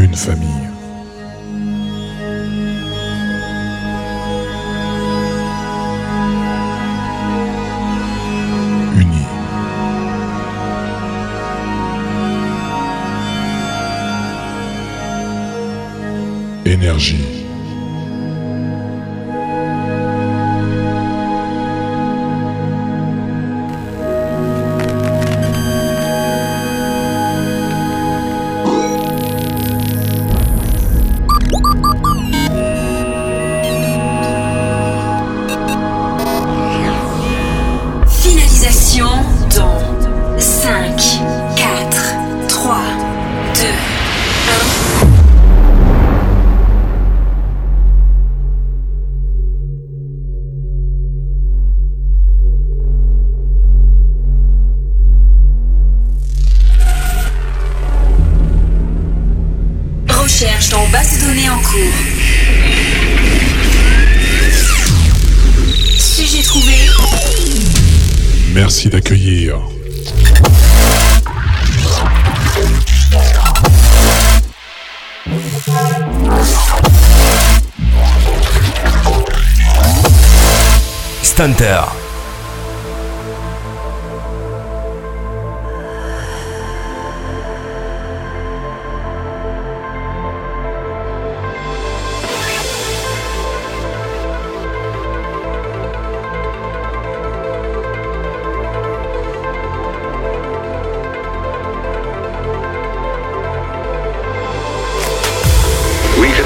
une famille.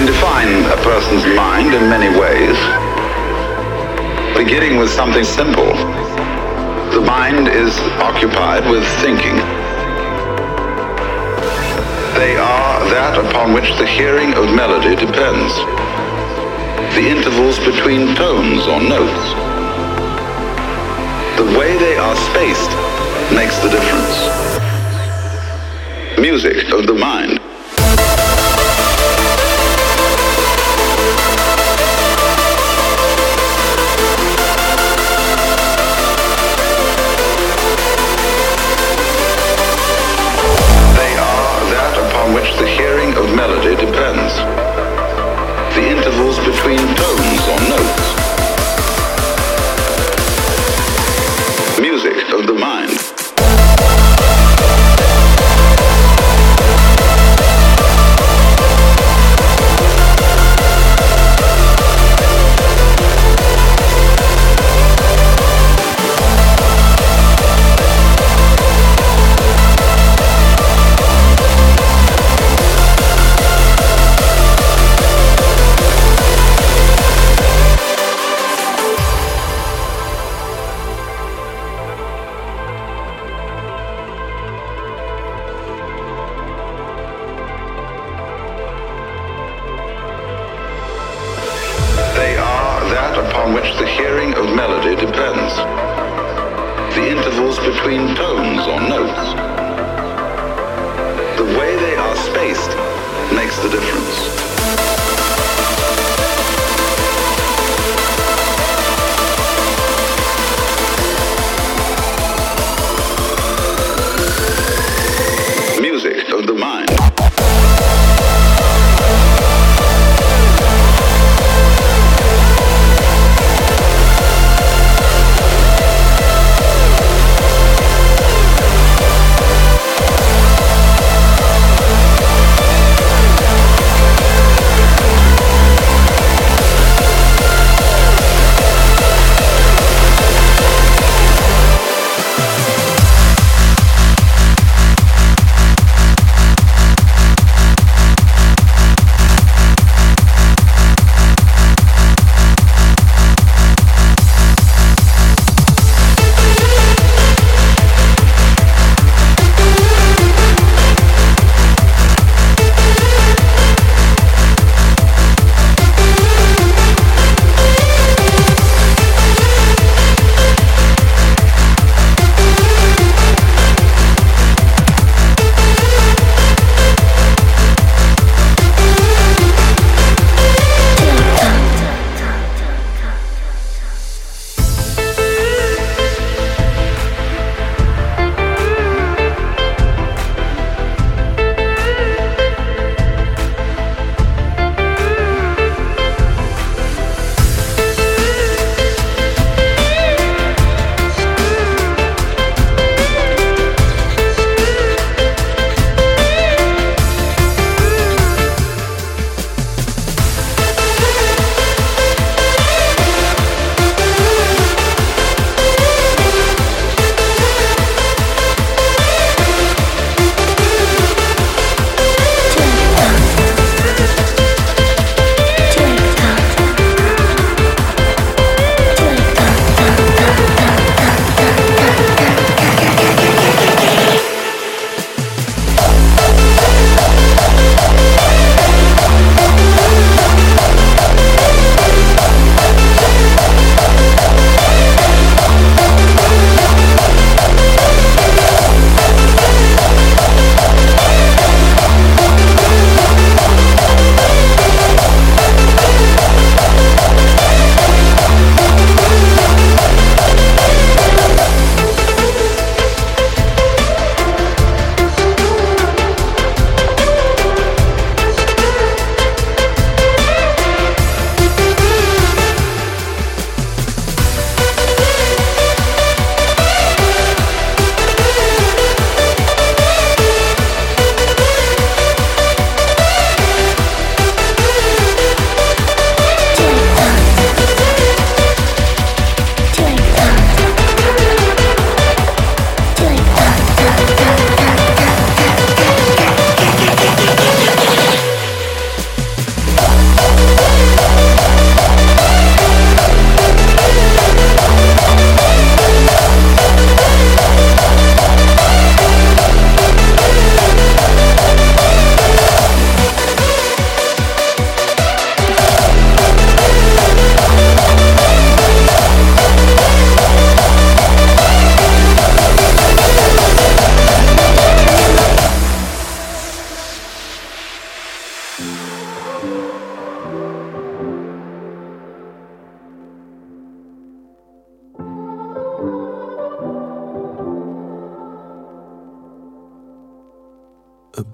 Can define a person's mind in many ways, beginning with something simple. The mind is occupied with thinking. They are that upon which the hearing of melody depends. The intervals between tones or notes. The way they are spaced makes the difference. Music of the mind. Between tones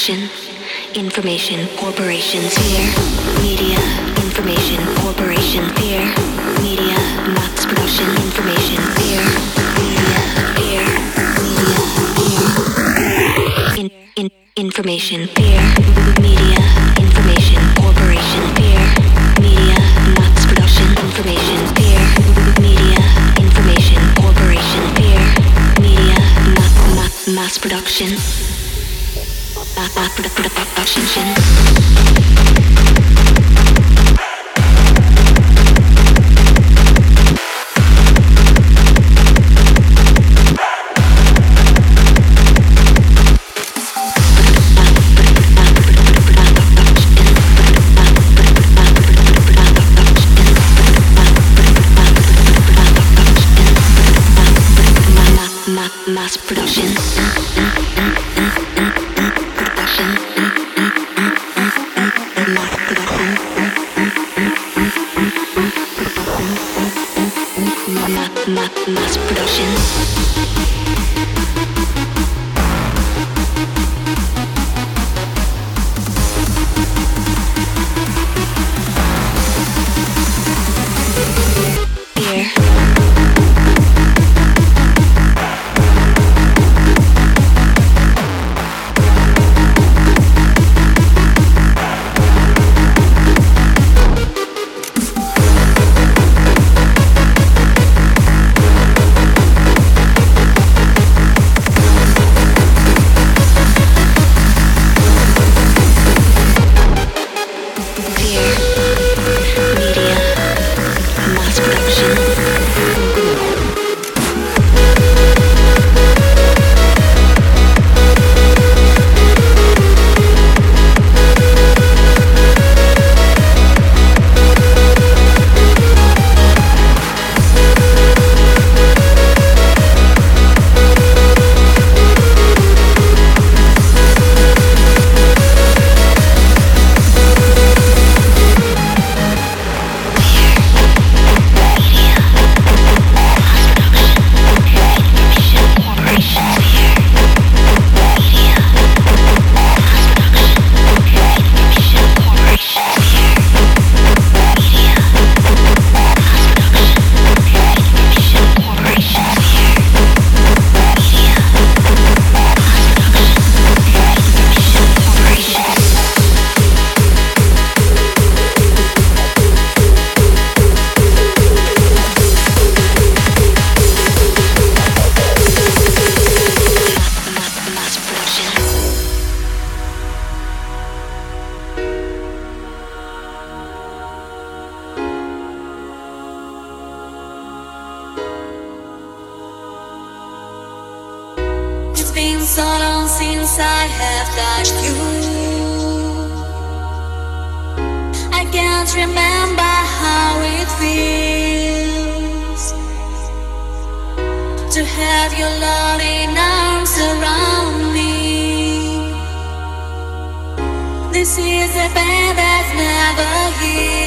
Production, Information Corporation, Fear, Media, Information Corporation, Fear, Media, Knox Production, Information, Fear, Media, Fear, Media, Fear, in, in, Information, Fear, Media, Information Corporation, Fear, Media, Knox Production, Information, Fear, Media, Information Corporation, Fear, Media, Mass Production. Shin shin. to have your loving arms around me. This is a band that's never here.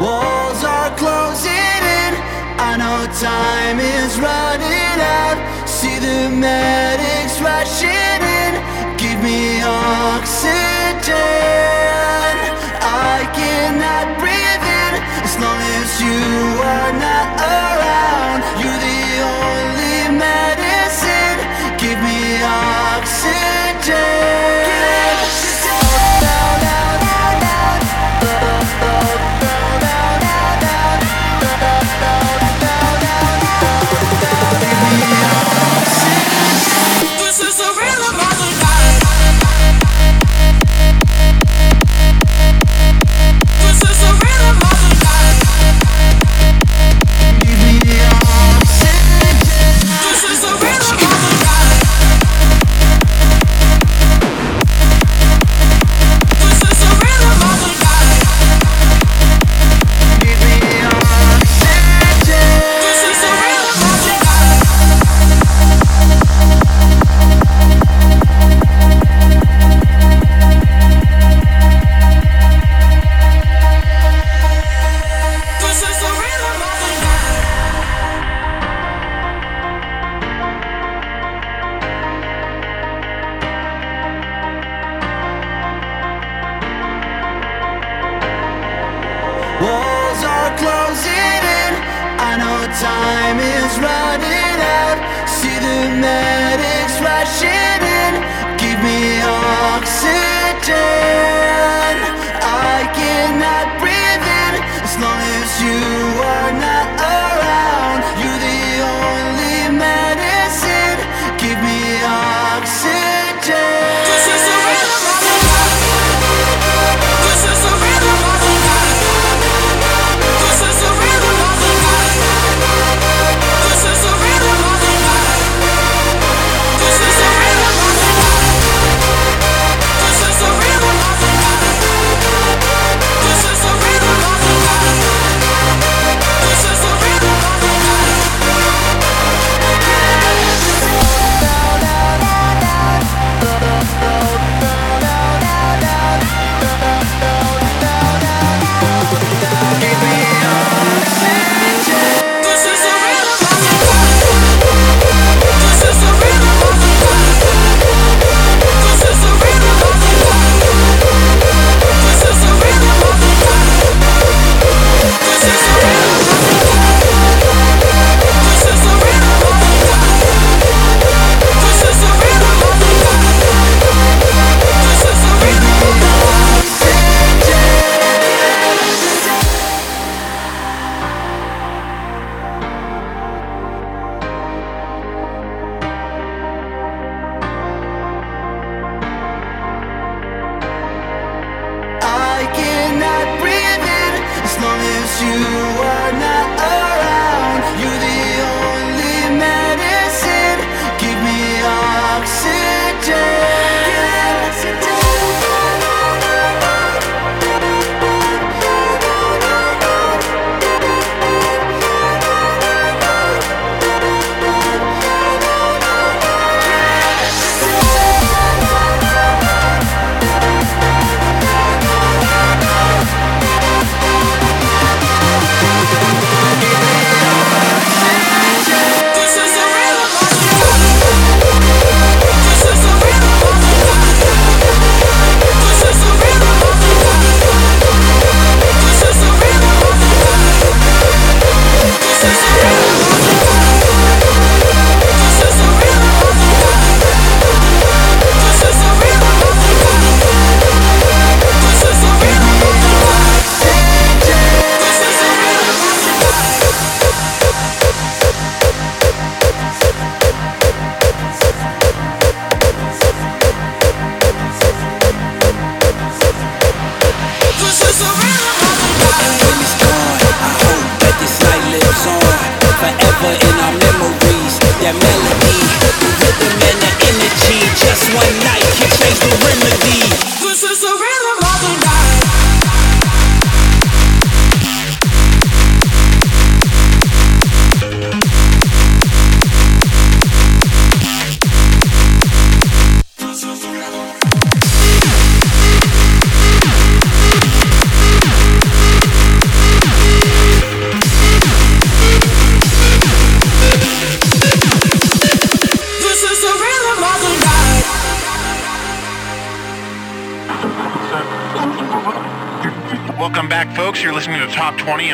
Walls are closing in. I know time is running out. See the medics rushing in. Give me oxygen. I cannot breathe in as long as you are not around.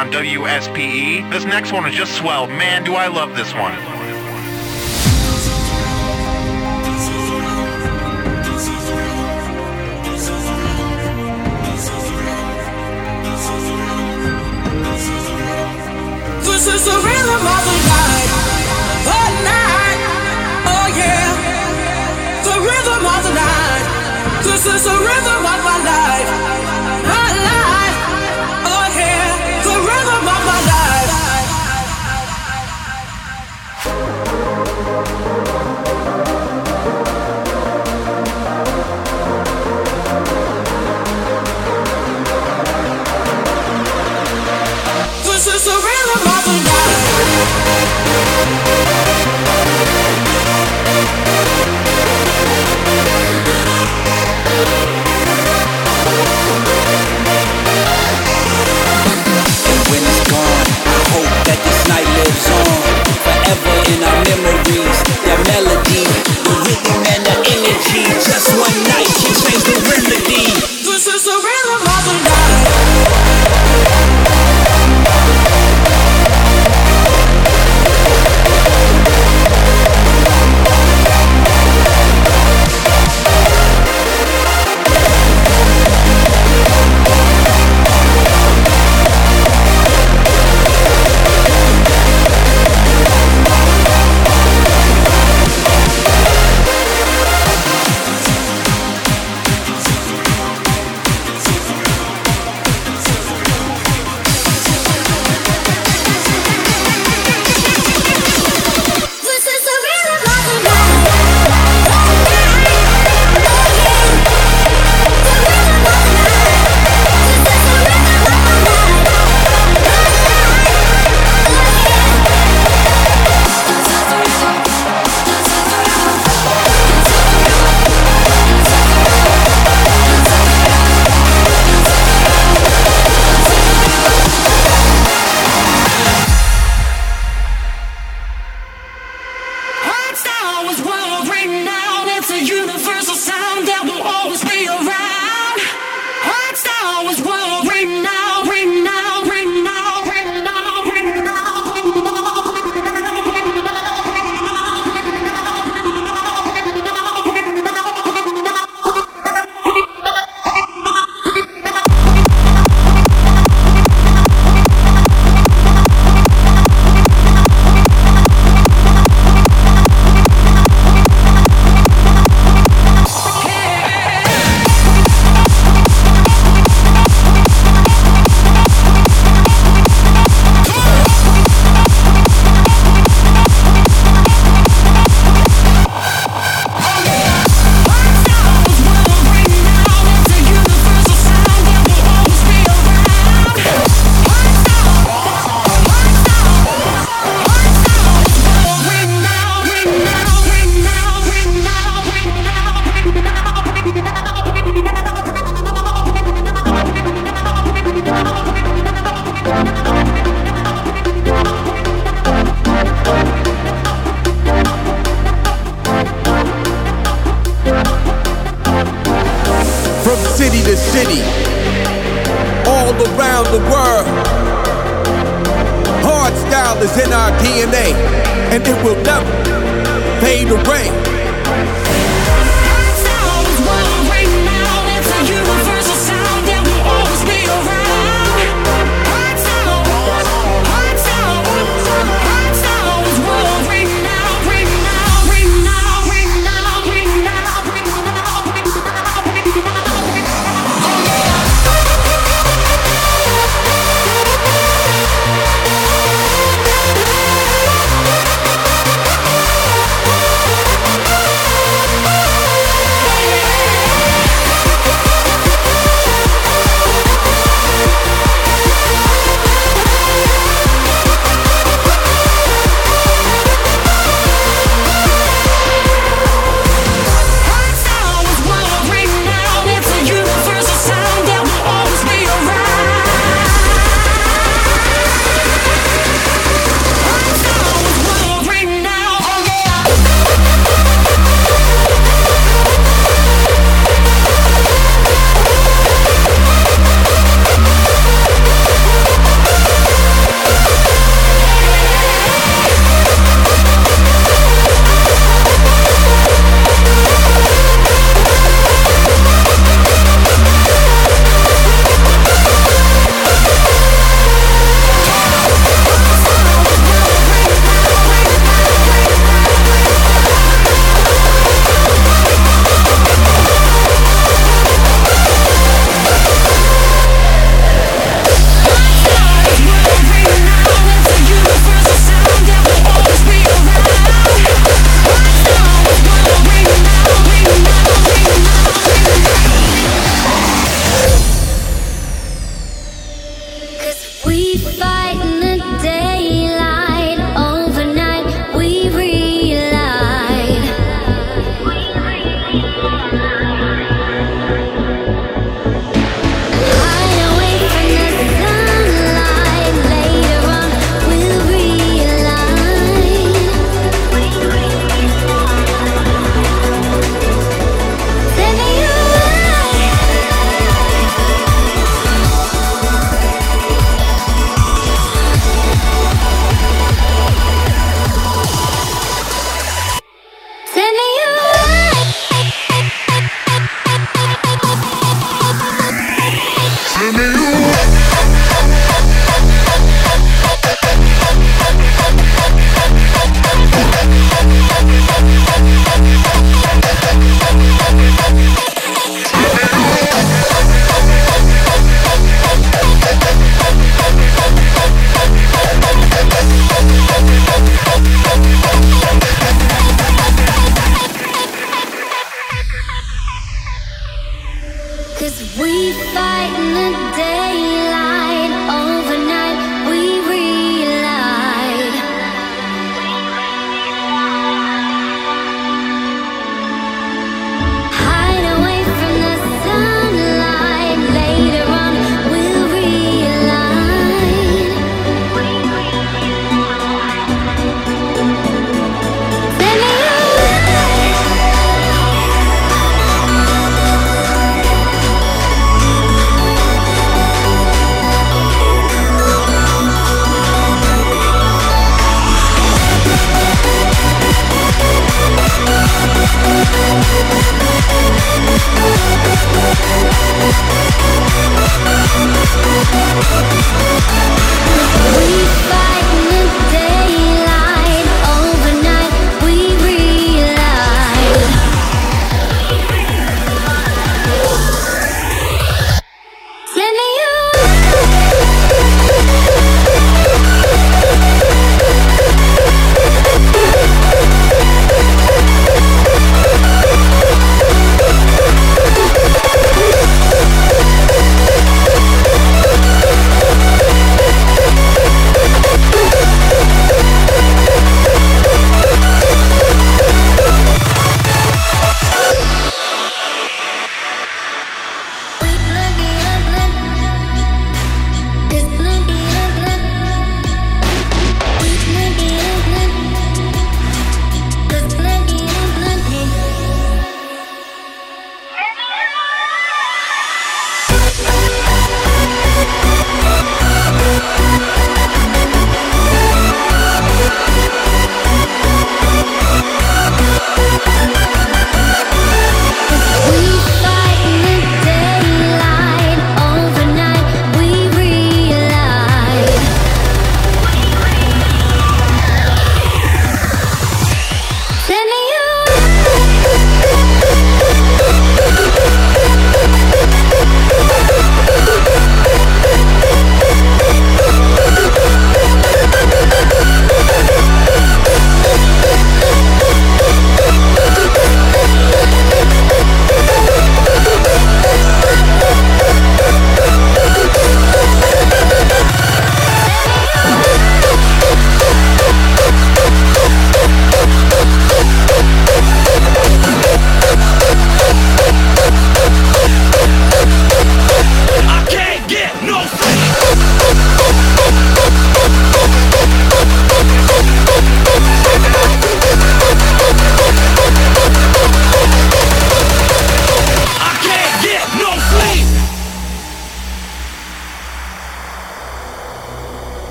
on WSPE. This next one is just swell. Man, do I love this one. This is the rhythm of the night, the night, oh yeah. The rhythm of the night, this is the melody, the rhythm and the energy. Just one night can change the remedy.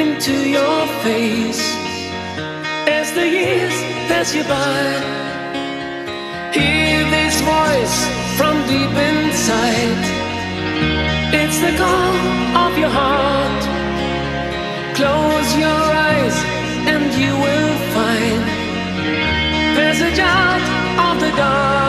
into your face as the years pass you by. Hear this voice from deep inside. It's the call of your heart. Close your eyes and you will find passage out of the dark.